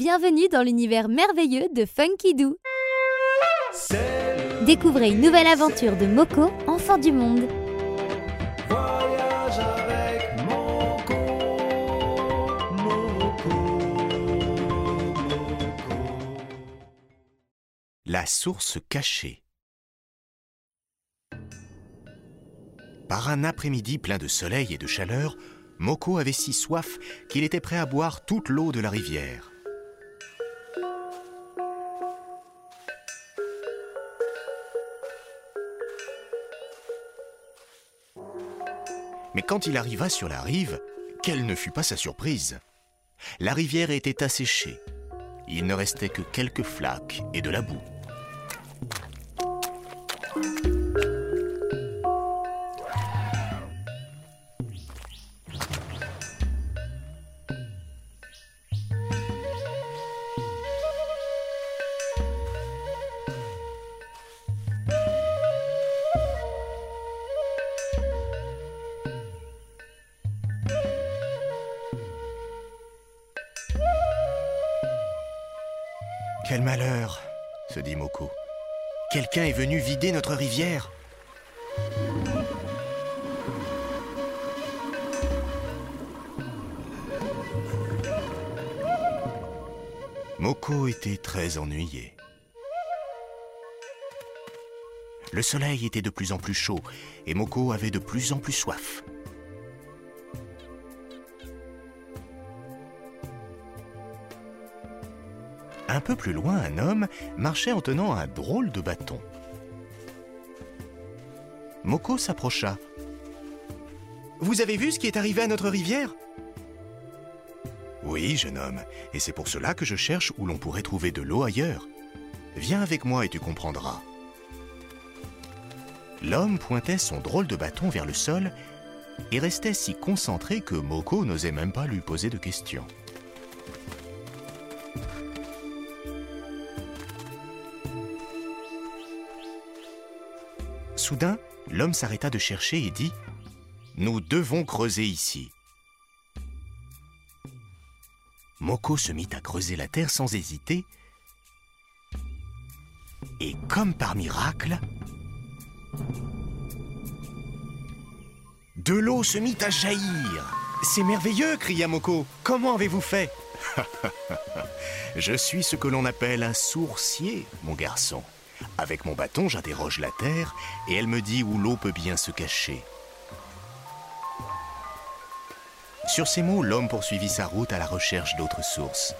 Bienvenue dans l'univers merveilleux de Funky Doo. Découvrez une nouvelle aventure de Moko, enfant du monde. Voyage avec Moko, Moko, Moko. La source cachée. Par un après-midi plein de soleil et de chaleur, Moko avait si soif qu'il était prêt à boire toute l'eau de la rivière. Mais quand il arriva sur la rive, quelle ne fut pas sa surprise La rivière était asséchée. Il ne restait que quelques flaques et de la boue. Quel malheur se dit Moko. Quelqu'un est venu vider notre rivière. Moko était très ennuyé. Le soleil était de plus en plus chaud et Moko avait de plus en plus soif. Un peu plus loin, un homme marchait en tenant un drôle de bâton. Moko s'approcha. Vous avez vu ce qui est arrivé à notre rivière? Oui, jeune homme, et c'est pour cela que je cherche où l'on pourrait trouver de l'eau ailleurs. Viens avec moi et tu comprendras. L'homme pointait son drôle de bâton vers le sol et restait si concentré que Moko n'osait même pas lui poser de questions. Soudain, l'homme s'arrêta de chercher et dit ⁇ Nous devons creuser ici ⁇ Moko se mit à creuser la terre sans hésiter, et comme par miracle, de l'eau se mit à jaillir. C'est merveilleux, cria Moko. Comment avez-vous fait? Je suis ce que l'on appelle un sourcier, mon garçon. Avec mon bâton, j'interroge la terre et elle me dit où l'eau peut bien se cacher. Sur ces mots, l'homme poursuivit sa route à la recherche d'autres sources.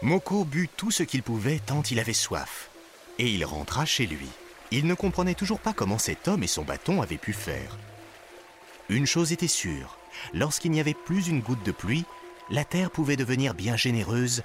Moko but tout ce qu'il pouvait tant il avait soif. Et il rentra chez lui. Il ne comprenait toujours pas comment cet homme et son bâton avaient pu faire. Une chose était sûre, lorsqu'il n'y avait plus une goutte de pluie, la terre pouvait devenir bien généreuse